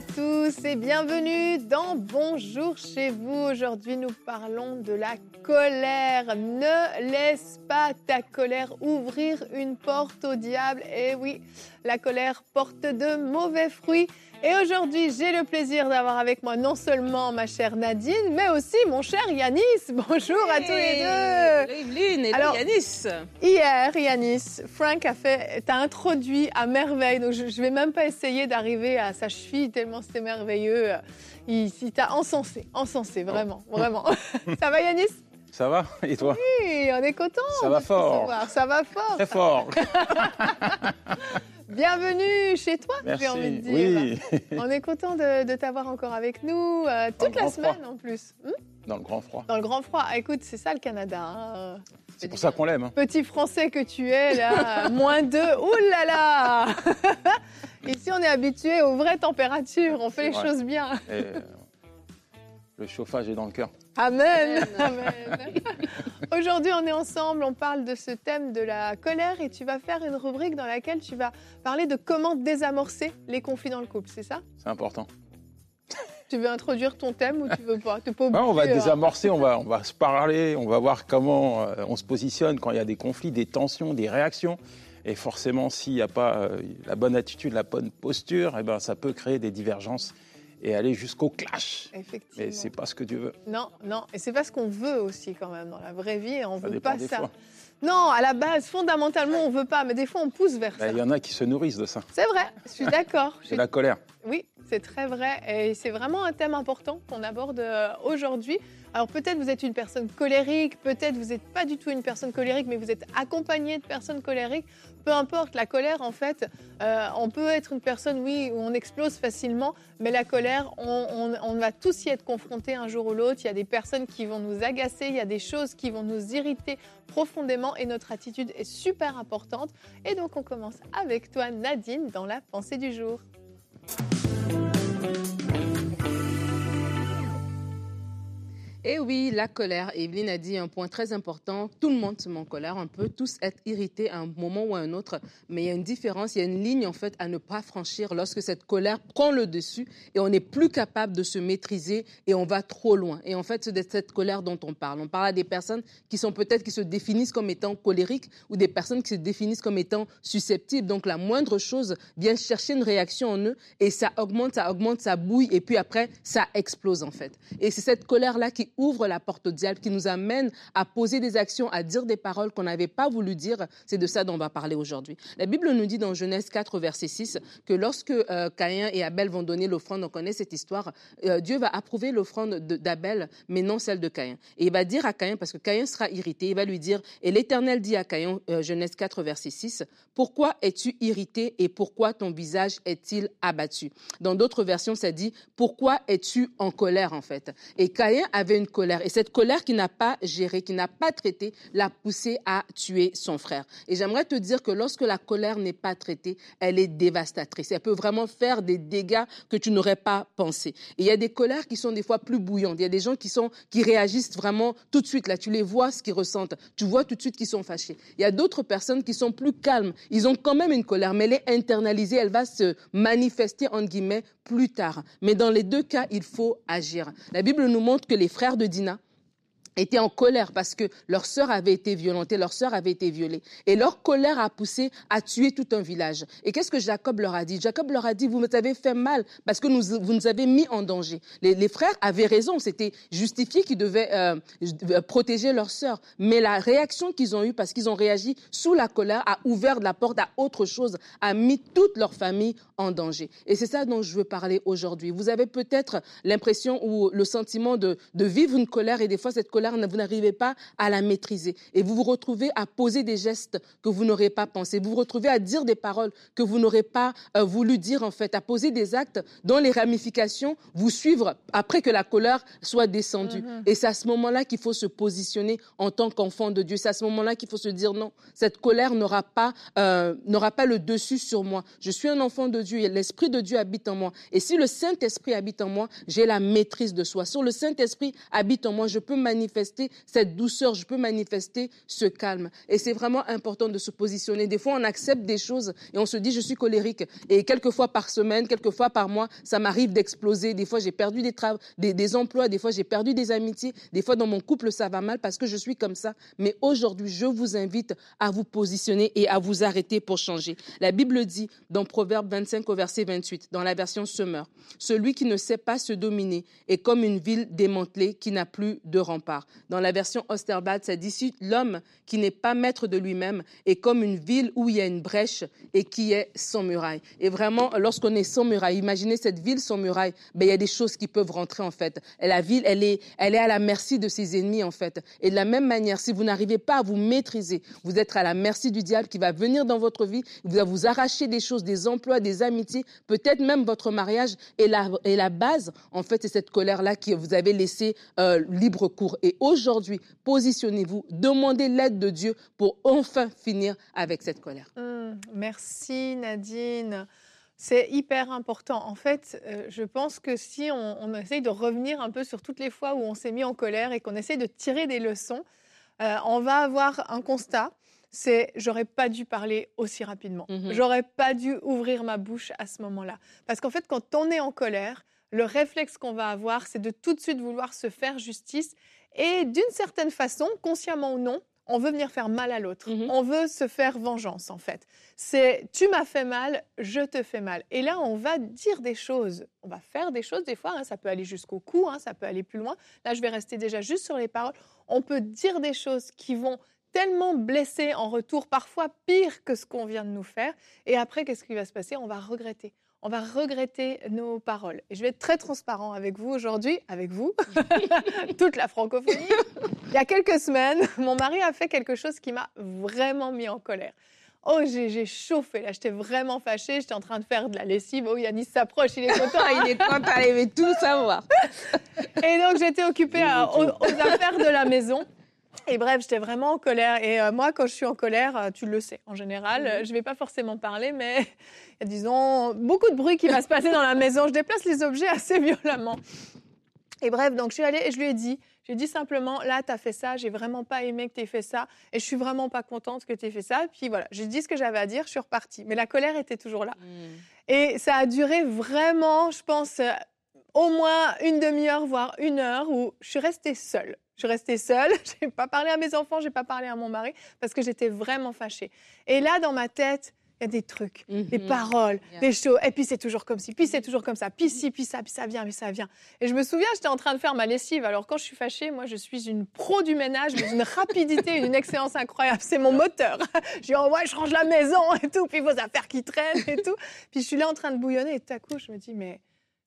Tous et bienvenue dans Bonjour chez vous. Aujourd'hui, nous parlons de la colère. Ne laisse pas ta colère ouvrir une porte au diable. Et oui, la colère porte de mauvais fruits. Et aujourd'hui, j'ai le plaisir d'avoir avec moi non seulement ma chère Nadine, mais aussi mon cher Yanis. Bonjour à tous les deux. Evelyne et Alors, Yanis. Hier, Yanis, Frank a fait, t'a introduit à merveille. Donc, je, je vais même pas essayer d'arriver à sa cheville tellement c'était merveilleux. Il, il t'a encensé, encensé, vraiment, vraiment. Ça va, Yanis? Ça va? Et toi? Oui, on est content. Ça va fort. Ça va fort. Très fort. Bienvenue chez toi, j'ai envie de dire. Oui, On est content de, de t'avoir encore avec nous euh, toute la semaine froid. en plus. Hmm dans le grand froid. Dans le grand froid. Écoute, c'est ça le Canada. hein. C'est pour ça qu'on l'aime. hein. Petit français que tu es, là, moins 2, ouh là là Ici, on est habitué aux vraies températures, on fait les vrai. choses bien. Et, euh, le chauffage est dans le cœur. Amen, Amen. Aujourd'hui, on est ensemble, on parle de ce thème de la colère et tu vas faire une rubrique dans laquelle tu vas parler de comment désamorcer les conflits dans le couple, c'est ça? C'est important. Tu veux introduire ton thème ou tu veux pas? Pas Ouais, on va hein. désamorcer, on va, on va se parler, on va voir comment euh, on se positionne quand il y a des conflits, des tensions, des réactions. Et forcément, s'il n'y a pas euh, la bonne attitude, la bonne posture, eh ben, ça peut créer des divergences et aller jusqu'au clash. Effectivement. Mais c'est pas ce que Dieu veut. Non, non, et c'est pas ce qu'on veut aussi quand même dans la vraie vie, et on Ça veut pas ça. fois. Non, à la base, fondamentalement, on veut pas, mais des fois, on pousse vers Ben, ça. Il y en a qui se nourrissent de ça. C'est vrai, je suis d'accord. C'est suis- la colère. Oui, c'est très vrai, et c'est vraiment un thème important qu'on aborde euh, aujourd'hui. Alors peut-être vous êtes une personne colérique, peut-être vous n'êtes pas du tout une personne colérique, mais vous êtes accompagné de personnes colériques. Peu importe, la colère, en fait, euh, on peut être une personne, oui, où on explose facilement, mais la colère, on, on- on va tous y être confrontés un jour ou l'autre. Il y a des personnes qui vont nous agacer, il y a des choses qui vont nous irriter profondément, et notre attitude est super importante. Et donc on commence avec toi, Nadine, dans la pensée du jour. Et oui, la colère. Evelyne a dit un point très important. Tout le monde se met en colère. On peut tous être irrités à un moment ou à un autre. Mais il y a une différence, il y a une ligne en fait à ne pas franchir lorsque cette colère prend le dessus et on n'est plus capable de se maîtriser et on va trop loin. Et en fait, c'est cette colère dont on parle. On parle à des personnes qui sont peut-être qui se définissent comme étant colériques ou des personnes qui se définissent comme étant susceptibles. Donc la moindre chose vient chercher une réaction en eux et ça augmente, ça augmente, ça bouille et puis après ça explose en fait. Et c'est cette colère-là qui ouvre la porte au diable, qui nous amène à poser des actions, à dire des paroles qu'on n'avait pas voulu dire. C'est de ça dont on va parler aujourd'hui. La Bible nous dit dans Genèse 4, verset 6, que lorsque euh, Caïn et Abel vont donner l'offrande, on connaît cette histoire, euh, Dieu va approuver l'offrande de- d'Abel, mais non celle de Caïn. Et il va dire à Caïn, parce que Caïn sera irrité, il va lui dire, et l'Éternel dit à Caïn, euh, Genèse 4, verset 6, pourquoi es-tu irrité et pourquoi ton visage est-il abattu? Dans d'autres versions, ça dit, pourquoi es-tu en colère en fait? Et Caïn avait une colère, et cette colère qui n'a pas géré, qui n'a pas traité, l'a poussé à tuer son frère. Et j'aimerais te dire que lorsque la colère n'est pas traitée, elle est dévastatrice. Elle peut vraiment faire des dégâts que tu n'aurais pas pensé. Et il y a des colères qui sont des fois plus bouillantes. Il y a des gens qui sont qui réagissent vraiment tout de suite. Là, tu les vois ce qu'ils ressentent. Tu vois tout de suite qu'ils sont fâchés. Il y a d'autres personnes qui sont plus calmes. Ils ont quand même une colère, mais elle est internalisée. Elle va se manifester entre guillemets plus tard. Mais dans les deux cas, il faut agir. La Bible nous montre que les frères de Dina étaient en colère parce que leur sœur avait été violentée, leur sœur avait été violée. Et leur colère a poussé à tuer tout un village. Et qu'est-ce que Jacob leur a dit? Jacob leur a dit, vous nous avez fait mal parce que vous nous avez mis en danger. Les, frères avaient raison, c'était justifié qu'ils devaient euh, protéger leur sœur. Mais la réaction qu'ils ont eue, parce qu'ils ont réagi sous la colère, a ouvert la porte à autre chose, a mis toute leur famille en danger. Et c'est ça dont je veux parler aujourd'hui. Vous avez peut-être l'impression ou le sentiment de, de vivre une colère et des fois cette colère colère, vous n'arrivez pas à la maîtriser. Et vous vous retrouvez à poser des gestes que vous n'aurez pas pensé. Vous vous retrouvez à dire des paroles que vous n'aurez pas euh, voulu dire, en fait, à poser des actes dont les ramifications vous suivent après que la colère soit descendue. Mhm. Et c'est à ce moment-là qu'il faut se positionner en tant qu'enfant de Dieu. C'est à ce moment-là qu'il faut se dire non, cette colère n'aura pas, euh, n'aura pas le dessus sur moi. Je suis un enfant de Dieu et l'Esprit de Dieu habite en moi. Et si le Saint-Esprit habite en moi, j'ai la maîtrise de soi. Sur le Saint-Esprit habite en moi, je peux manifester cette douceur, je peux manifester ce calme. Et c'est vraiment important de se positionner. Des fois, on accepte des choses et on se dit, je suis colérique. Et quelques fois par semaine, quelques fois par mois, ça m'arrive d'exploser. Des fois, j'ai perdu des, des, emplois, des fois, j'ai perdu des amitiés, des fois, dans mon couple, ça va mal parce que je suis comme ça. Mais aujourd'hui, je vous invite à vous positionner et à vous arrêter pour changer. La Bible dit dans Proverbe 25 au verset 28, dans la version Semeur, celui qui ne sait pas se dominer est comme une ville démantelée qui n'a plus de rempart. Dans la version Osterbad, ça dit l'homme qui n'est pas maître de lui-même est comme une ville où il y a une brèche et qui est sans muraille. Et vraiment, lorsqu'on est sans muraille, imaginez cette ville sans muraille, ben, il y a des choses qui peuvent rentrer en fait. Et la ville, elle est, elle est à la merci de ses ennemis en fait. Et de la même manière, si vous n'arrivez pas à vous maîtriser, vous êtes à la merci du diable qui va venir dans votre vie, il va vous arracher des choses, des emplois, des amitiés, peut-être même votre mariage. Et la, et la base, en fait, c'est cette colère-là que vous avez laissé euh, libre cours. Aujourd'hui, positionnez-vous, demandez l'aide de Dieu pour enfin finir avec cette colère. Hum, merci Nadine. C'est hyper important. En fait, euh, je pense que si on, on essaye de revenir un peu sur toutes les fois où on s'est mis en colère et qu'on essaye de tirer des leçons, euh, on va avoir un constat. C'est j'aurais pas dû parler aussi rapidement. Mhm. J'aurais pas dû ouvrir ma bouche à ce moment-là. Parce qu'en fait, quand on est en colère, le réflexe qu'on va avoir, c'est de tout de suite vouloir se faire justice. Et d'une certaine façon, consciemment ou non, on veut venir faire mal à l'autre. Mhm. On veut se faire vengeance, en fait. C'est tu m'as fait mal, je te fais mal. Et là, on va dire des choses, on va faire des choses des fois, hein, ça peut aller jusqu'au cou, hein, ça peut aller plus loin. Là, je vais rester déjà juste sur les paroles. On peut dire des choses qui vont tellement blesser en retour, parfois pire que ce qu'on vient de nous faire. Et après, qu'est-ce qui va se passer? On va regretter. On va regretter nos paroles. Et je vais être très transparent avec vous aujourd'hui, avec vous, toute la francophonie. Il y a quelques semaines, mon mari a fait quelque chose qui m'a vraiment mis en colère. Oh, j'ai chauffé là, j'étais vraiment fâchée, j'étais en train de faire de la lessive. Oh, Yannis s'approche, il est content. il est content, il veut tout savoir. Et donc, j'étais occupée à- aux, aux affaires de la maison. Et bref, j'étais vraiment en colère. Et euh, moi, quand je suis en colère, euh, tu le sais, en général, euh, je ne vais pas forcément parler, mais il y a, disons, beaucoup de bruit qui va se passer dans la maison. Je déplace les objets assez violemment. Et bref, donc je suis allée et je lui ai dit, j'ai dit simplement, là, tu as fait ça, j'ai vraiment pas aimé que tu aies fait ça, et je suis vraiment pas contente que tu aies fait ça. Puis voilà, j'ai dit ce que j'avais à dire, je suis repartie. Mais la colère était toujours là. Et ça a duré vraiment, je pense, au moins une demi-heure, voire une heure, où je suis restée seule. Je suis restée seule, je n'ai pas parlé à mes enfants, je n'ai pas parlé à mon mari, parce que j'étais vraiment fâchée. Et là, dans ma tête, il y a des trucs, des Mhm. paroles, Yeah. des choses. Et puis c'est toujours comme ci, puis c'est toujours comme ça, puis ci, puis ça, puis ça vient, puis ça vient. Et je me souviens, j'étais en train de faire ma lessive. Alors quand je suis fâchée, moi je suis une pro du ménage, mais d'une rapidité et d'une excellence incroyable. C'est mon moteur. Je dis, oh ouais, je range la maison et tout, puis vos affaires qui traînent et tout. Puis je suis là en train de bouillonner et tout à coup, je me dis, mais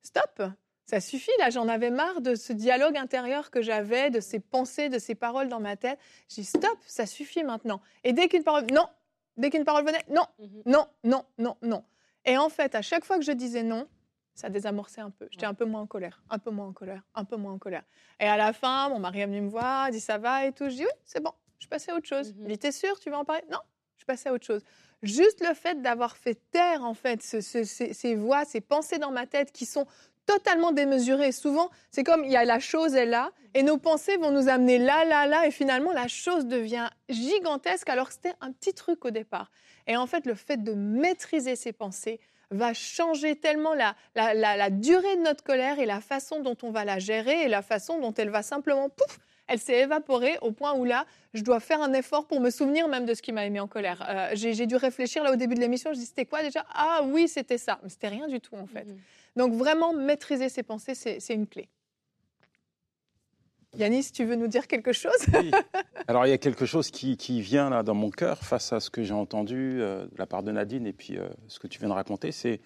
stop, ça suffit. Là, j'en avais marre de ce dialogue intérieur que j'avais, de ces pensées, de ces paroles dans ma tête. Je dis, stop, ça suffit maintenant. Et dès qu'une parole, non, dès qu'une parole venait, non, Mhm. non, non, non, non. Et en fait, à chaque fois que je disais non, ça désamorçait un peu. J'étais un peu moins en colère, un peu moins en colère, un peu moins en colère. Et à la fin, mon mari est venu me voir, dit ça va et tout. Je dis oui, c'est bon, je suis passée à autre chose. Il dit t'es sûr, tu vas en parler? Non, je suis passée à autre chose. Juste le fait d'avoir fait taire en fait ce- ce- ces, ces voix, ces pensées dans ma tête qui sont totalement démesurées. Souvent, c'est comme il y a la chose est là et nos pensées vont nous amener là, là, là et finalement la chose devient gigantesque alors que c'était un petit truc au départ. Et en fait, le fait de maîtriser ses pensées va changer tellement la- la durée de notre colère et la façon dont on va la gérer et la façon dont elle va simplement, pouf, elle s'est évaporée au point où là, je dois faire un effort pour me souvenir même de ce qui m'a mis en colère. Euh, J'ai dû réfléchir là au début de l'émission, je dis c'était quoi déjà? Ah oui, c'était ça. Mais c'était rien du tout en fait. Mhm. Donc vraiment, maîtriser ses pensées, c'est c'est une clé. Yanis, tu veux nous dire quelque chose? Oui. Alors il y a quelque chose qui, qui vient là dans mon cœur face à ce que j'ai entendu euh, de la part de Nadine et puis euh, ce que tu viens de raconter, c'est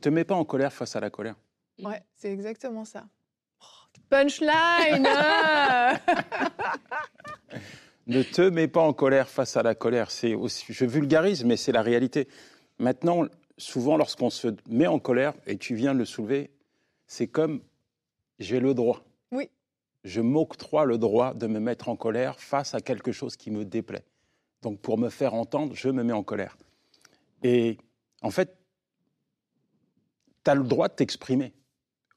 te mets pas en colère face à la colère. Ouais, c'est exactement ça. Punchline hein Ne te mets pas en colère face à la colère. C'est aussi, je vulgarise, mais c'est la réalité. Maintenant, souvent, lorsqu'on se met en colère, et tu viens de le soulever, c'est comme j'ai le droit. Oui. Je m'octroie le droit de me mettre en colère face à quelque chose qui me déplaît. Donc, pour me faire entendre, je me mets en colère. Et en fait, tu as le droit de t'exprimer,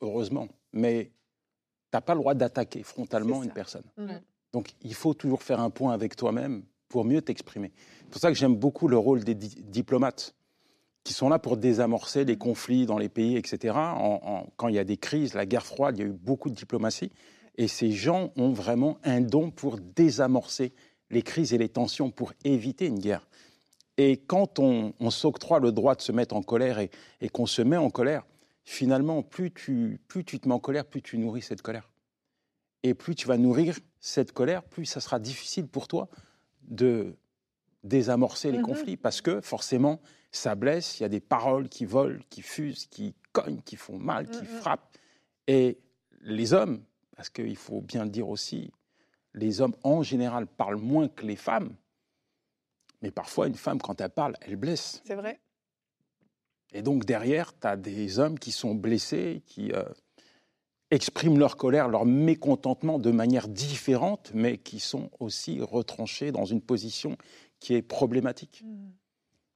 heureusement, mais n'as pas le droit d'attaquer frontalement une personne. Mhm. Donc, il faut toujours faire un point avec toi-même pour mieux t'exprimer. C'est pour ça que j'aime beaucoup le rôle des di- diplomates qui sont là pour désamorcer les conflits dans les pays, etc. En- en- quand il y a des crises, la guerre froide, il y a eu beaucoup de diplomatie. Et ces gens ont vraiment un don pour désamorcer les crises et les tensions, pour éviter une guerre. Et quand on, on s'octroie le droit de se mettre en colère et, et qu'on se met en colère, finalement, plus tu, plus tu te mets en colère, plus tu nourris cette colère. Et plus tu vas nourrir cette colère, plus ça sera difficile pour toi de désamorcer les Mhm. conflits. Parce que forcément, ça blesse, il y a des paroles qui volent, qui fusent, qui cognent, qui font mal, qui Mhm. frappent. Et les hommes, parce qu'il faut bien le dire aussi, les hommes en général parlent moins que les femmes. Mais parfois, une femme, quand elle parle, elle blesse. C'est vrai. Et donc derrière, tu as des hommes qui sont blessés, qui euh, expriment leur colère, leur mécontentement de manière différente, mais qui sont aussi retranchés dans une position qui est problématique. Mhm.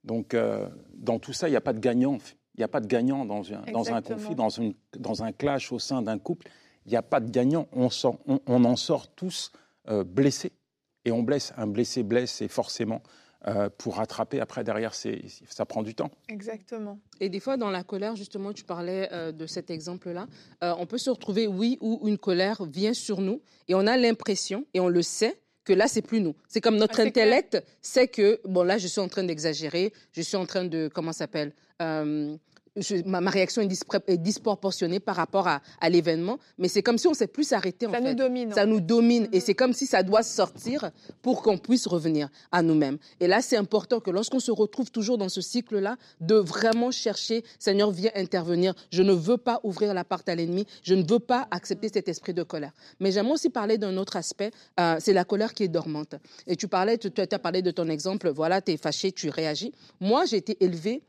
Donc euh, dans tout ça, il n'y a pas de gagnant. Il n'y a pas de gagnant dans un, dans un Exactement. conflit, dans, une- dans un clash au sein d'un couple. Il n'y a pas de gagnant. On, sort- on- on en sort tous euh, blessés. Et on blesse. Un blessé blesse et forcément, euh, pour rattraper après, derrière, ça prend du temps. Exactement. Et des fois, dans la colère, justement, tu parlais euh, de cet exemple-là, euh, on peut se retrouver, oui, où une colère vient sur nous et on a l'impression, et on le sait, que là, c'est plus nous. C'est comme notre Ah, clair. intellect sait que, bon, là, je suis en train d'exagérer, je suis en train de, comment ça s'appelle euh, je- ma, ma réaction est, disproportionnée par rapport à, à l'événement, mais c'est comme si on s'est plus arrêté, en Ça fait. nous domine. Ça nous domine et Mhm. c'est comme si ça doit sortir pour qu'on puisse revenir à nous-mêmes. Et là, c'est important que lorsqu'on se retrouve toujours dans ce cycle-là, de vraiment chercher, Seigneur, viens intervenir. Je ne veux pas ouvrir la porte à l'ennemi. Je ne veux pas accepter cet esprit de colère. Mais j'aimerais aussi parler d'un autre aspect, euh, c'est la colère qui est dormante. Et tu parlais, tu, tu as parlé de ton exemple, voilà, tu es fâché, tu réagis. Moi, j'ai été élevée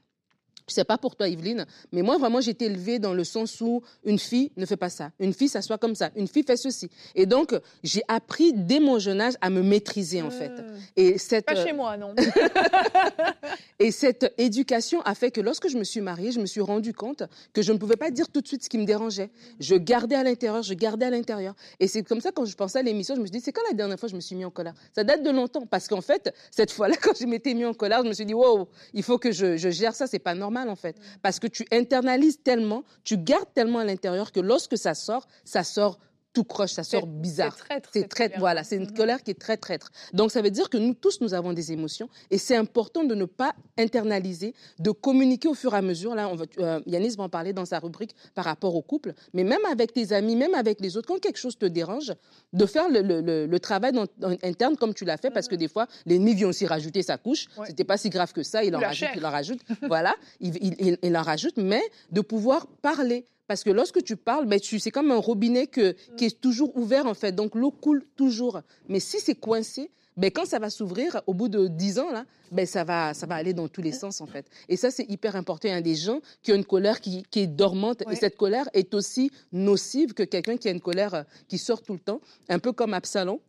je sais pas pour toi, Evelyne, mais moi, vraiment, j'ai été élevée dans le sens où une fille ne fait pas ça. Une fille s'assoit comme ça. Une fille fait ceci. Et donc, j'ai appris dès mon jeune âge à me maîtriser, en fait. Mhm. Et cette, Pas euh, chez moi, non. et cette éducation a fait que lorsque je me suis mariée, je me suis rendu compte que je ne pouvais pas dire tout de suite ce qui me dérangeait. Je gardais à l'intérieur, je gardais à l'intérieur. Et c'est comme ça, quand je pensais à l'émission, je me suis dit, c'est quand la dernière fois que je me suis mis en colère? Ça date de longtemps. Parce qu'en fait, cette fois-là, quand je m'étais mis en colère, je me suis dit, wow, il faut que je, je gère ça. C'est pas normal, en fait. Parce que tu internalises tellement, tu gardes tellement à l'intérieur que lorsque ça sort, ça sort tout croche, ça sort bizarre. C'est traître. C'est voilà, c'est une Mhm. colère qui est très traître. Donc ça veut dire que nous tous, nous avons des émotions et c'est important de ne pas internaliser, de communiquer au fur et à mesure. Là, on va, euh, Yanis va en parler dans sa rubrique par rapport au couple, mais même avec tes amis, même avec les autres, quand quelque chose te dérange, de faire le, le- le- le travail dans- dans- interne comme tu l'as fait, parce que des fois, l'ennemi vient aussi rajouter sa couche. Ouais. C'était pas si grave que ça, il en La rajoute, il en rajoute. voilà, il, il, il- il en rajoute, mais de pouvoir parler. Parce que lorsque tu parles, ben, tu, c'est comme un robinet que, qui est toujours ouvert, en fait. Donc, l'eau coule toujours. Mais si c'est coincé, ben, quand ça va s'ouvrir, au bout de 10 ans, là, ben, ça, va, ça va aller dans tous les sens, en fait. Et ça, c'est hyper important. Il y a des gens qui ont une colère qui, qui est dormante. Ouais. Et cette colère est aussi nocive que quelqu'un qui a une colère euh, qui sort tout le temps. Un peu comme Absalom,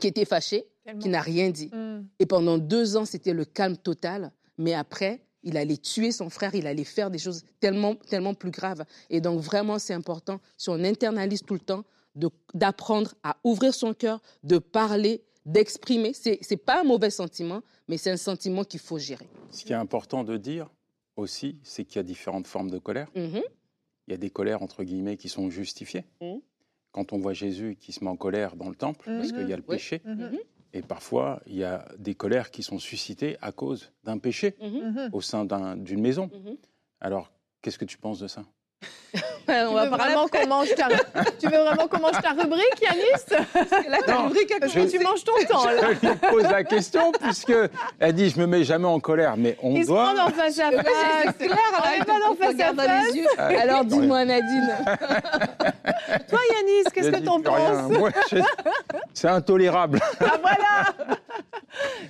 qui était fâché, Tellement. qui n'a rien dit. Mhm. Et pendant deux ans, c'était le calme total. Mais après, il allait tuer son frère, il allait faire des choses tellement, tellement plus graves. Et donc, vraiment, c'est important, si on internalise tout le temps, d'apprendre à ouvrir son cœur, de parler, d'exprimer. C'est n'est pas un mauvais sentiment, mais c'est un sentiment qu'il faut gérer. Ce qui est important de dire aussi, c'est qu'il y a différentes formes de colère. Mhm. Il y a des colères, entre guillemets, qui sont justifiées. Mhm. Quand on voit Jésus qui se met en colère dans le temple, parce Mhm. qu'il y a le Oui. péché. Et parfois, il y a des colères qui sont suscitées à cause d'un péché Mhm. Mhm. au sein d'un- d'une maison. Mhm. Alors, qu'est-ce que tu penses de ça? on va tu, veux parler vraiment qu'on mange ta... tu veux vraiment qu'on mange ta rubrique, Yanis? Là, ta Non, rubrique a Parce commencé. tu manges ton temps, là. Je lui pose la question puisque elle dit je me mets jamais en colère, mais on Ils se doit. prennent en face à face. C'est clair, On pas dans on te face à face. les yeux. Ah, Alors dis-moi, Nadine. Toi, Yanis, qu'est-ce Je que t'en penses? je- C'est intolérable. Ah voilà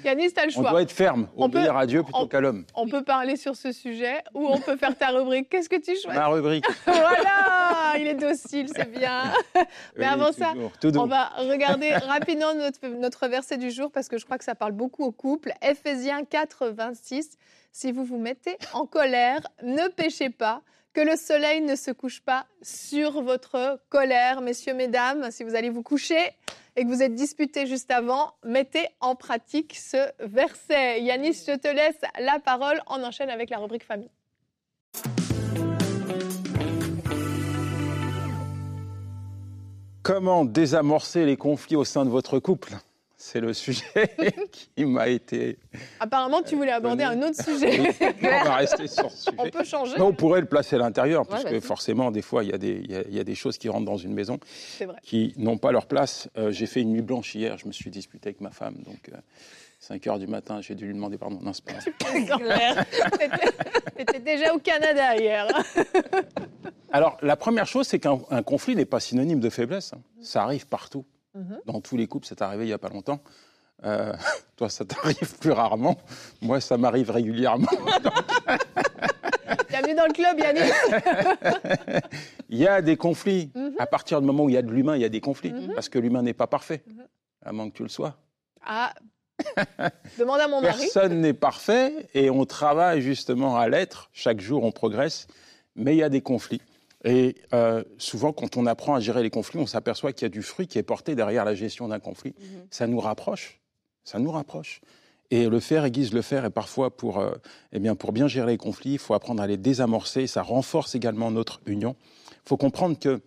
Yanis, t'as le On choix. doit être ferme, On obéir peut- à Dieu plutôt on- qu'à l'homme. On peut parler sur ce sujet ou on peut faire ta rubrique. Qu'est-ce que tu choisis? Ma rubrique. Voilà Il est docile, c'est bien. Mais Oui, avant ça. On va regarder rapidement notre, notre verset du jour parce que je crois que ça parle beaucoup aux couples. Ephésiens 4, 26. Si vous vous mettez en colère, ne péchez pas, que le soleil ne se couche pas sur votre colère. Messieurs, mesdames, si vous allez vous coucher et que vous êtes disputés juste avant, mettez en pratique ce verset. Yanis, je te laisse la parole. On enchaîne avec la rubrique famille. Comment désamorcer les conflits au sein de votre couple? C'est le sujet qui m'a été. Apparemment, tu voulais aborder un autre sujet. on va rester sur ce On sujet. peut changer, Mais on pourrait le placer à l'intérieur, Ouais, parce que vas-y. forcément, des fois, il y, a des- il y a- il y a des choses qui rentrent dans une maison qui n'ont pas leur place. Euh, j'ai fait une nuit blanche hier, je me suis disputé avec ma femme, donc euh, 5 heures du matin, j'ai dû lui demander pardon. Non, c'est pas vrai. Tu étais déjà au Canada hier. Alors, la première chose, c'est qu'un un conflit n'est pas synonyme de faiblesse. hein. Ça arrive partout. Mhm. Dans tous les couples, c'est arrivé il n'y a pas longtemps. Euh, toi, ça t'arrive plus rarement. Moi, ça m'arrive régulièrement. Bienvenue dans le club, Yannick. Il y a des conflits. Mhm. À partir du moment où il y a de l'humain, il y a des conflits. Mhm. Parce que l'humain n'est pas parfait. À moins que tu le sois. Ah, demande à mon mari. Personne n'est parfait et on travaille justement à l'être. Chaque jour, on progresse. Mais il y a des conflits. Et euh, souvent, quand on apprend à gérer les conflits, on s'aperçoit qu'il y a du fruit qui est porté derrière la gestion d'un conflit. Mhm. Ça nous rapproche. Ça nous rapproche. Et le faire aiguise le faire. Et parfois, pour, euh, eh bien, pour bien gérer les conflits, il faut apprendre à les désamorcer. Ça renforce également notre union. Il faut comprendre qu'il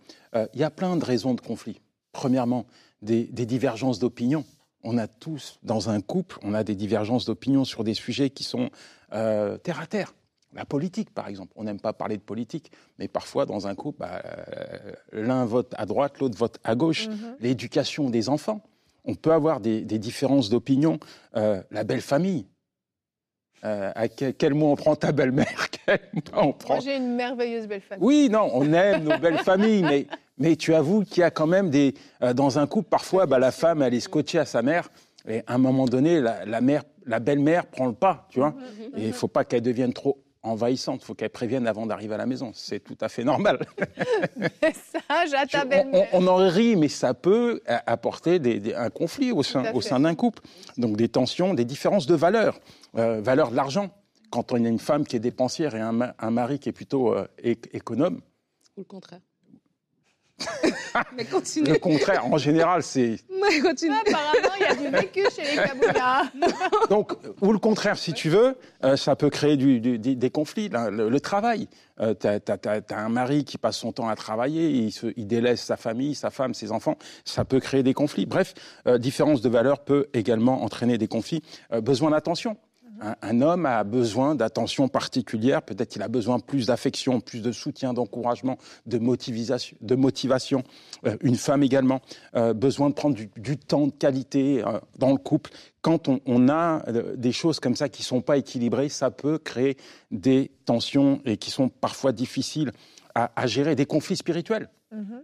y a plein de raisons de conflit. Premièrement, des, des divergences d'opinion. On a tous, dans un couple, on a des divergences d'opinion sur des sujets qui sont euh, terre à terre. La politique, par exemple. On n'aime pas parler de politique, mais parfois, dans un couple, bah, euh, l'un vote à droite, l'autre vote à gauche. Mhm. L'éducation des enfants. On peut avoir des, des différences d'opinion. Euh, la belle famille. Euh, à quel, quel mot on prend? Ta belle-mère prend? Moi, j'ai une merveilleuse belle famille. oui, non, on aime nos belles familles, mais, mais tu avoues qu'il y a quand même des. euh, dans un couple, parfois, bah, la femme, elle est scotchée à sa mère, et à un moment donné, la, la mère, la belle-mère prend le pas, tu vois. Mhm. Et il faut pas qu'elle devienne trop envahissante, il faut qu'elle prévienne avant d'arriver à la maison. C'est tout à fait normal. Message à ta on, belle-mère. on- on en rit, mais ça peut apporter des- des- un conflit au sein, au d'un couple. Donc des tensions, des différences de valeurs. Euh, valeur de l'argent. Quand on a une femme qui est dépensière et un, ma- un mari qui est plutôt euh, économe, Ou le contraire. Mais continue. le contraire, en général, c'est Mais continue. Apparemment, il y a du vécu chez les Kaboulas. Donc, ou le contraire, si tu veux, euh, ça peut créer du- du- des, des conflits. là. Le, le travail, euh, tu as, un mari qui passe son temps à travailler, il, se- il délaisse sa famille, sa femme, ses enfants, ça peut créer des conflits. Bref, euh, différence de valeur peut également entraîner des conflits. Euh, besoin d'attention. Un, un homme a besoin d'attention particulière, peut-être qu'il a besoin plus d'affection, plus de soutien, d'encouragement, de motivation. De motivation. Euh, une femme également, euh, besoin de prendre du, du temps de qualité euh, dans le couple. Quand on, on a des choses comme ça qui ne sont pas équilibrées, ça peut créer des tensions et qui sont parfois difficiles à, à gérer, des conflits spirituels. Mhm.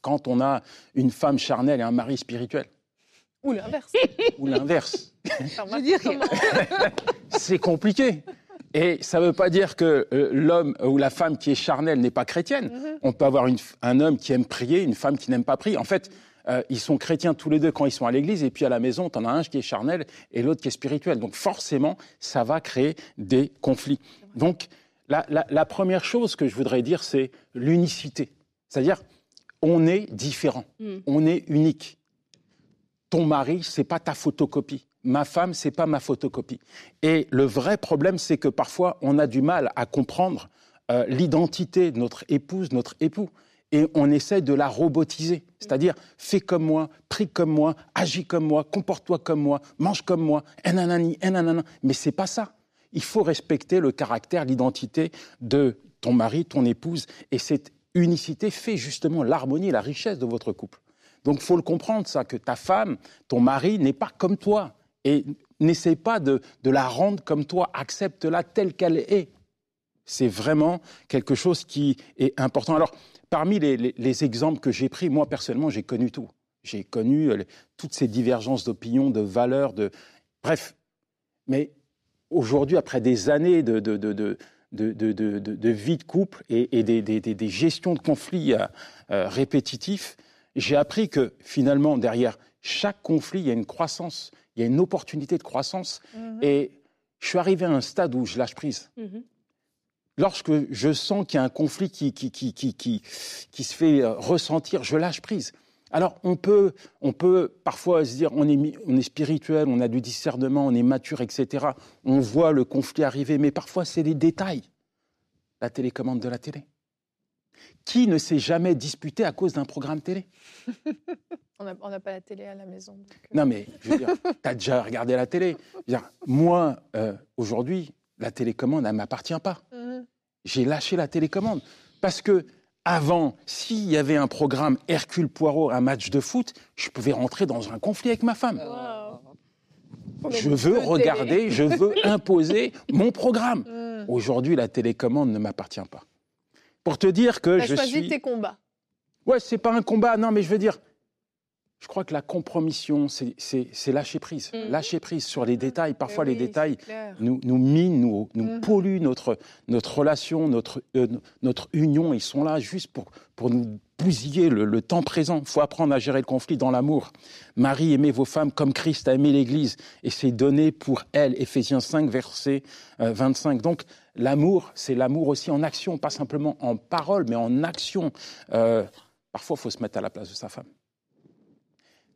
Quand on a une femme charnelle et un mari spirituel, Ou l'inverse. ou l'inverse. C'est compliqué. Et ça ne veut pas dire que euh, l'homme ou la femme qui est charnelle n'est pas chrétienne. Mhm. On peut avoir une un homme qui aime prier, une femme qui n'aime pas prier. En fait, euh, ils sont chrétiens tous les deux quand ils sont à l'église, et puis à la maison, tu en as un qui est charnel et l'autre qui est spirituel. Donc forcément, ça va créer des conflits. Donc la, la- la première chose que je voudrais dire, c'est l'unicité. C'est-à-dire, on est différent, Mm. on est unique. Ton mari, c'est pas ta photocopie. Ma femme, c'est pas ma photocopie. Et le vrai problème, c'est que parfois, on a du mal à comprendre euh, l'identité de notre épouse, notre époux. Et on essaie de la robotiser. C'est-à-dire, fais comme moi, prie comme moi, agis comme moi, comporte-toi comme moi, mange comme moi, nanani, nanana. Mais c'est pas ça. Il faut respecter le caractère, l'identité de ton mari, ton épouse, et cette unicité fait justement l'harmonie la richesse de votre couple. Donc faut le comprendre, ça, que ta femme, ton mari n'est pas comme toi. Et n'essaie pas de, la rendre comme toi, accepte-la telle qu'elle est. C'est vraiment quelque chose qui est important. Alors, parmi les, exemples que j'ai pris, moi personnellement, j'ai connu tout. J'ai connu euh, toutes ces divergences d'opinion, de valeurs, de... Bref. Mais aujourd'hui, après des années de, vie de couple et, des, des, gestions de conflits euh, euh, répétitifs, j'ai appris que finalement, derrière chaque conflit, il y a une croissance, il y a une opportunité de croissance. Mhm. Et je suis arrivé à un stade où je lâche prise. Mhm. Lorsque je sens qu'il y a un conflit qui, qui, qui, qui, se fait euh, ressentir, je lâche prise. Alors, on peut, on peut parfois se dire, on est, on est spirituel, on a du discernement, on est mature, etc. On voit le conflit arriver, mais parfois, c'est des détails. La télécommande de la télé. Qui ne s'est jamais disputé à cause d'un programme télé On n'a pas la télé à la maison. Euh. Non, mais je veux dire, tu as déjà regardé la télé. moi, euh, aujourd'hui, la télécommande, elle ne m'appartient pas. Mhm. J'ai lâché la télécommande. Parce que avant, s'il y avait un programme Hercule Poirot, un match de foot, je pouvais rentrer dans un conflit avec ma femme. Je veux regarder, je veux imposer mon programme. Mhm. Aujourd'hui, la télécommande ne m'appartient pas. Pour te dire que je choisi tes combats. Ouais, c'est pas un combat, non, mais je veux dire, je crois que la compromission, c'est lâcher prise. Mm. Lâcher prise sur les détails. Parfois, les détails nous, nous, minent, nous, nous mm. polluent notre, notre relation, notre, euh, notre union. Ils sont là juste pour, pour nous bousiller le, temps présent. Il faut apprendre à gérer le conflit dans l'amour. Marie, aimez vos femmes comme Christ a aimé l'Église. Et c'est donné pour elle. Éphésiens 5, verset 25. Euh, Donc, l'amour, c'est l'amour aussi en action, pas simplement en parole, mais en action. Euh, parfois, il faut se mettre à la place de sa femme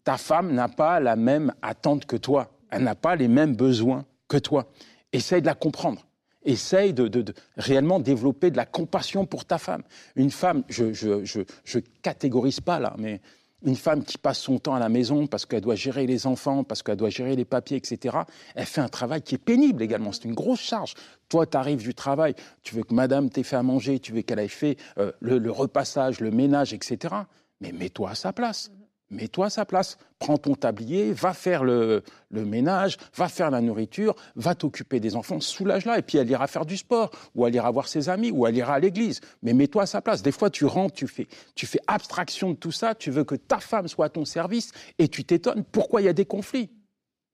ta femme n'a pas la même attente que toi. Elle n'a pas les mêmes besoins que toi. Essaye de la comprendre. Essaye de, réellement développer de la compassion pour ta femme. Une femme, je, je, catégorise pas là, mais une femme qui passe son temps à la maison parce qu'elle doit gérer les enfants, parce qu'elle doit gérer les papiers, etc., elle fait un travail qui est pénible également. C'est une grosse charge. Toi, tu arrives du travail, tu veux que madame t'ait fait à manger, tu veux qu'elle ait fait euh, le, le, repassage, le ménage, etc. Mais mets-toi à sa place. Mets-toi à sa place, prends ton tablier, va faire le, ménage, va faire la nourriture, va t'occuper des enfants, soulage-la, et puis elle ira faire du sport, ou elle ira voir ses amis, ou elle ira à l'église. Mais mets-toi à sa place. Des fois, tu rentres, tu fais, tu fais abstraction de tout ça, tu veux que ta femme soit à ton service, et tu t'étonnes pourquoi il y a des conflits?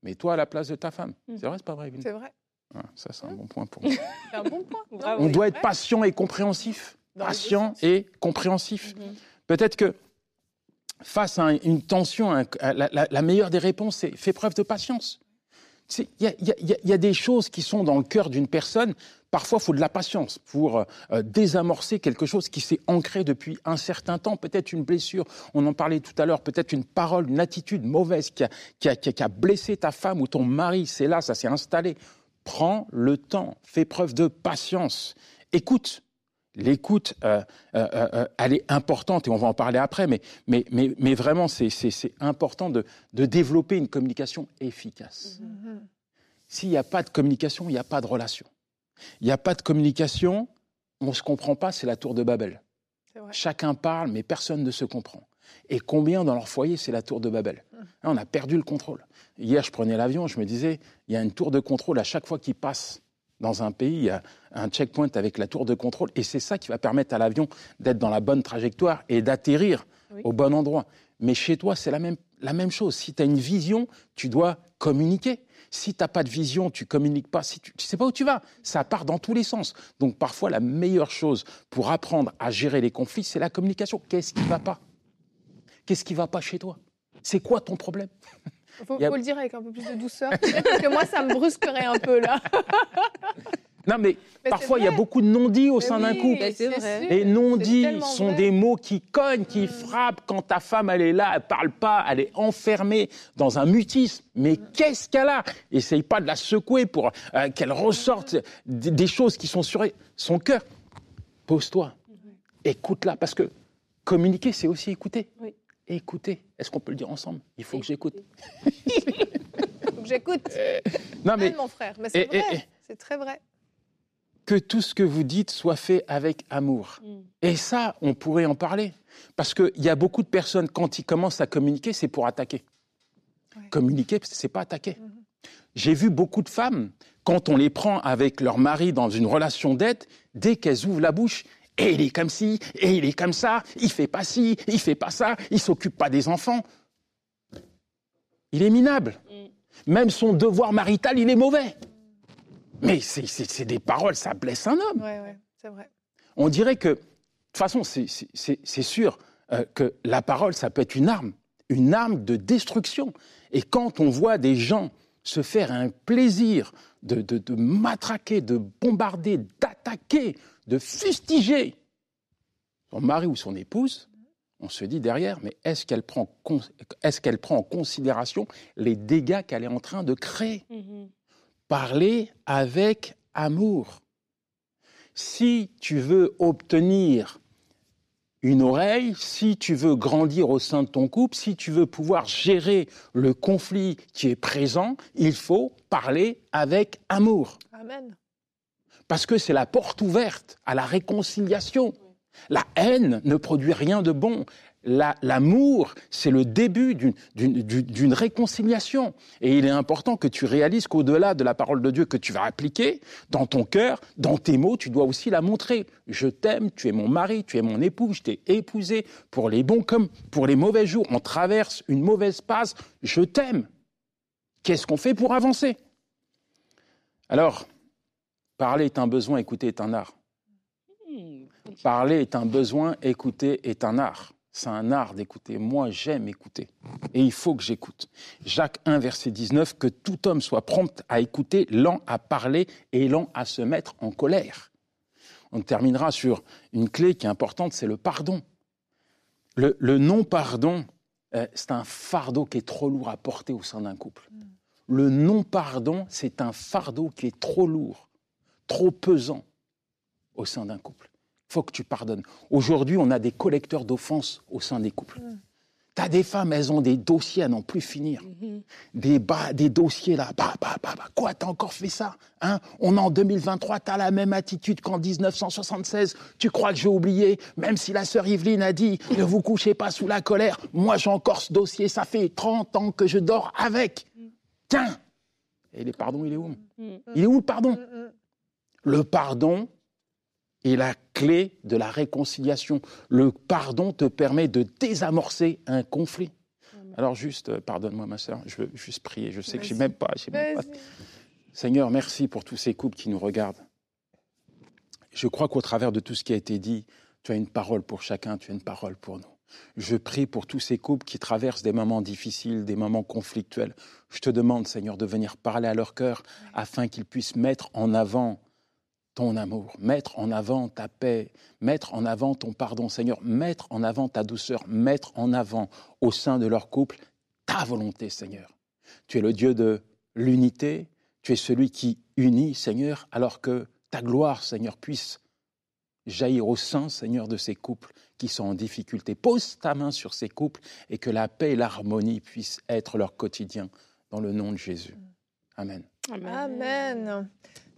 Mets-toi à la place de ta femme. Mm. C'est vrai, c'est pas vrai, C'est vrai. Ah, ça, c'est un bon point pour moi. c'est un bon point. On doit être patient et compréhensif. patient et compréhensif. Mm-hmm. Peut-être que face à une tension, la, meilleure des réponses, c'est fais preuve de patience. Il y, a des choses qui sont dans le cœur d'une personne. Parfois, il faut de la patience pour euh, désamorcer quelque chose qui s'est ancré depuis un certain temps. Peut-être une blessure, on en parlait tout à l'heure, peut-être une parole, une attitude mauvaise qui a, qui a blessé ta femme ou ton mari. C'est là, ça s'est installé. Prends le temps, fais preuve de patience. Écoute, L'écoute, euh, euh, euh, elle est importante et on va en parler après, mais, mais, mais, mais vraiment, c'est important de, de, développer une communication efficace. Mm-hmm. S'il n'y a pas de communication, il n'y a pas de relation. Il n'y a pas de communication, on ne se comprend pas, c'est la tour de Babel. Chacun parle, mais personne ne se comprend. Et combien dans leur foyer, c'est la tour de Babel? Mm. On a perdu le contrôle. Hier, je prenais l'avion, je me disais, il y a une tour de contrôle à chaque fois qu'il passe dans un pays, il y a un checkpoint avec la tour de contrôle, et c'est ça qui va permettre à l'avion d'être dans la bonne trajectoire et d'atterrir au bon endroit. Mais chez toi, c'est la même, la même chose. Si tu as une vision, tu dois communiquer. Si tu n'as pas de vision, tu communiques pas, si tu ne sais pas où tu vas, ça part dans tous les sens. Donc parfois, la meilleure chose pour apprendre à gérer les conflits, c'est la communication. Qu'est-ce qui ne va pas? Qu'est-ce qui ne va pas chez toi? C'est quoi ton problème? il faut, le dire avec un peu plus de douceur, parce que moi, ça me brusquerait un peu là. Non, mais, parfois, il y a beaucoup de non-dits au sein d'un couple. Et non-dits sont des mots qui cognent, qui mm. frappent quand ta femme, elle est là, elle parle pas, elle est enfermée dans un mutisme. Mais mm. qu'est-ce qu'elle a? Essaye pas de la secouer pour euh, qu'elle ressorte des choses qui sont sur son cœur. Pose-toi, écoute-la, parce que communiquer, c'est aussi écouter. Oui écouter. Est-ce qu'on peut le dire ensemble? Il faut que j'écoute. Il faut que j'écoute. Non mais mon frère, mais c'est vrai. c'est très vrai. Que tout ce que vous dites soit fait avec amour. Mm. Et ça, on pourrait en parler. Parce qu'il y a beaucoup de personnes, quand ils commencent à communiquer, c'est pour attaquer. Ouais. Communiquer, c'est pas attaquer. Mhm. J'ai vu beaucoup de femmes, quand on les prend avec leur mari dans une relation d'aide, dès qu'elles ouvrent la bouche, et il est comme ci, et il est comme ça, il fait pas ci, il fait pas ça, il s'occupe pas des enfants. Il est minable. Mm. Même son devoir marital, il est mauvais. Mais c'est- des paroles, ça blesse un homme. Ouais, ouais, c'est vrai. On dirait que, de toute façon, c'est sûr euh, que la parole, ça peut être une arme, une arme de destruction. Et quand on voit des gens se faire un plaisir de, de- de matraquer, de bombarder, d'attaquer, de fustiger son mari ou son épouse, on se dit derrière, mais est-ce qu'elle prend, qu'elle prend en considération les dégâts qu'elle est en train de créer? Mhm. parler avec amour. Si tu veux obtenir une oreille, si tu veux grandir au sein de ton couple, si tu veux pouvoir gérer le conflit qui est présent, il faut parler avec amour. Amen. Parce que c'est la porte ouverte à la réconciliation. La haine ne produit rien de bon. La- L'amour, c'est le début d'une réconciliation. Et il est important que tu réalises qu'au-delà de la parole de Dieu que tu vas appliquer, dans ton cœur, dans tes mots, tu dois aussi la montrer. Je t'aime, tu es mon mari, tu es mon époux, je t'ai épousé pour les bons comme pour les mauvais jours. On traverse une mauvaise passe, je t'aime. Qu'est-ce qu'on fait pour avancer? Alors, parler est un besoin, écouter est un art. Mm. Parler est un besoin, écouter est un art. C'est un art d'écouter. Moi, j'aime écouter. Et il faut que j'écoute. Jacques 1, verset 19, que tout homme soit prompt à écouter, lent à parler et lent à se mettre en colère. On terminera sur une clé qui est importante, c'est le pardon. Le, le non-pardon, euh, c'est un fardeau qui est trop lourd à porter au sein d'un couple. Le non-pardon, c'est un fardeau qui est trop lourd, trop pesant au sein d'un couple. Il faut que tu pardonnes. Aujourd'hui, on a des collecteurs d'offenses au sein des couples. Tu as des femmes, elles ont des dossiers à n'en plus finir. Mhm. Des, bas, des dossiers là. Bah, bah, bah, bah. Quoi, t'as encore fait ça hein? On est en 2023, t'as la même attitude qu'en 1976. Tu crois que j'ai oublié? Même si la sœur Yveline a dit ne vous couchez pas sous la colère, moi j'ai encore ce dossier, ça fait 30 ans que je dors avec. Tiens Et le pardon, il est où? Mm. Il est où le pardon? Mm, mm. Le pardon est la clé de la réconciliation. Le pardon te permet de désamorcer un conflit. Alors juste, euh, pardonne-moi ma sœur, je veux juste prier. Je sais que Vas-y. même pas, même pas-. Seigneur, merci pour tous ces couples qui nous regardent. Je crois qu'au travers de tout ce qui a été dit, tu as une parole pour chacun, tu as une parole pour nous. Je prie pour tous ces couples qui traversent des moments difficiles, des moments conflictuels. Je te demande, Seigneur, de venir parler à leur cœur afin qu'ils puissent mettre en avant ton amour, mettre en avant ta paix, mettre en avant ton pardon, Seigneur, mettre en avant ta douceur, mettre en avant au sein de leur couple ta volonté, Seigneur. Tu es le Dieu de l'unité, tu es celui qui unit, Seigneur, alors que ta gloire, Seigneur, puisse jaillir au sein, Seigneur, de ces couples qui sont en difficulté. Pose ta main sur ces couples et que la paix et l'harmonie puissent être leur quotidien dans le nom de Jésus. Amen. Amen.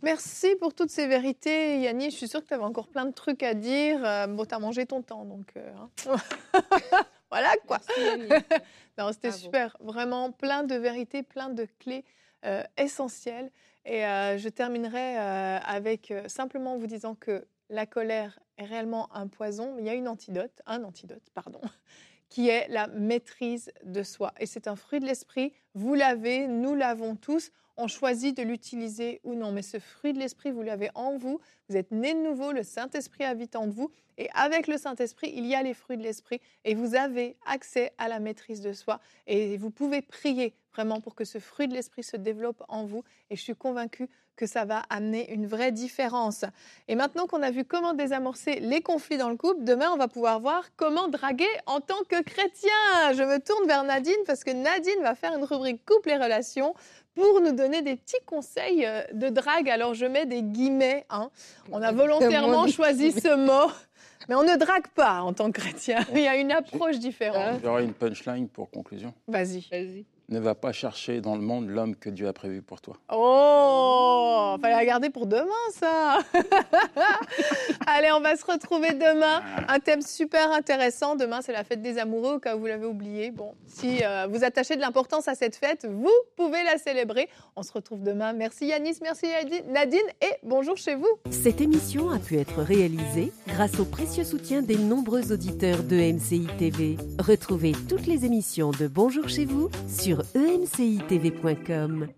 Merci pour toutes ces vérités, Yanni. Je suis sûre que tu avais encore plein de trucs à dire. Euh, bon, tu as mangé ton temps, donc. euh, hein. voilà quoi. Merci. Non, c'était Bravo. super. Vraiment plein de vérités, plein de clés euh, essentielles. Et euh, je terminerai avec simplement en vous disant que la colère est réellement un poison, mais il y a une antidote, un antidote, pardon, qui est la maîtrise de soi. Et c'est un fruit de l'esprit. Vous l'avez, nous l'avons tous. On choisit de l'utiliser ou non. Mais ce fruit de l'esprit, vous l'avez en vous. Vous êtes né de nouveau. Le Saint-Esprit habite en vous. Et avec le Saint-Esprit, il y a les fruits de l'esprit. Et vous avez accès à la maîtrise de soi. Et vous pouvez prier vraiment pour que ce fruit de l'esprit se développe en vous. Et je suis convaincue que ça va amener une vraie différence. Et maintenant qu'on a vu comment désamorcer les conflits dans le couple, demain on va pouvoir voir comment draguer en tant que chrétien. Je me tourne vers Nadine parce que Nadine va faire une rubrique couple et relations pour nous donner des petits conseils euh, de drague. Alors je mets des guillemets. hein. On a volontairement choisi ce mot. Mais on ne drague pas en tant que chrétien. Il y a une approche différente. Hein J'aurai une punchline pour conclusion. Vas-y. Vas-y. Ne va pas chercher dans le monde l'homme que Dieu a prévu pour toi. Oh, fallait la garder pour demain, ça. Allez, on va se retrouver demain. Un thème super intéressant. Demain, c'est la fête des amoureux, au cas où vous l'avez oublié. Bon, si euh, vous attachez de l'importance à cette fête, vous pouvez la célébrer. On se retrouve demain. Merci Yanis, merci Nadine et bonjour chez vous. Cette émission a pu être réalisée grâce au précieux soutien des nombreux auditeurs de MCI TV. Retrouvez toutes les émissions de Bonjour chez vous sur emcitv.com.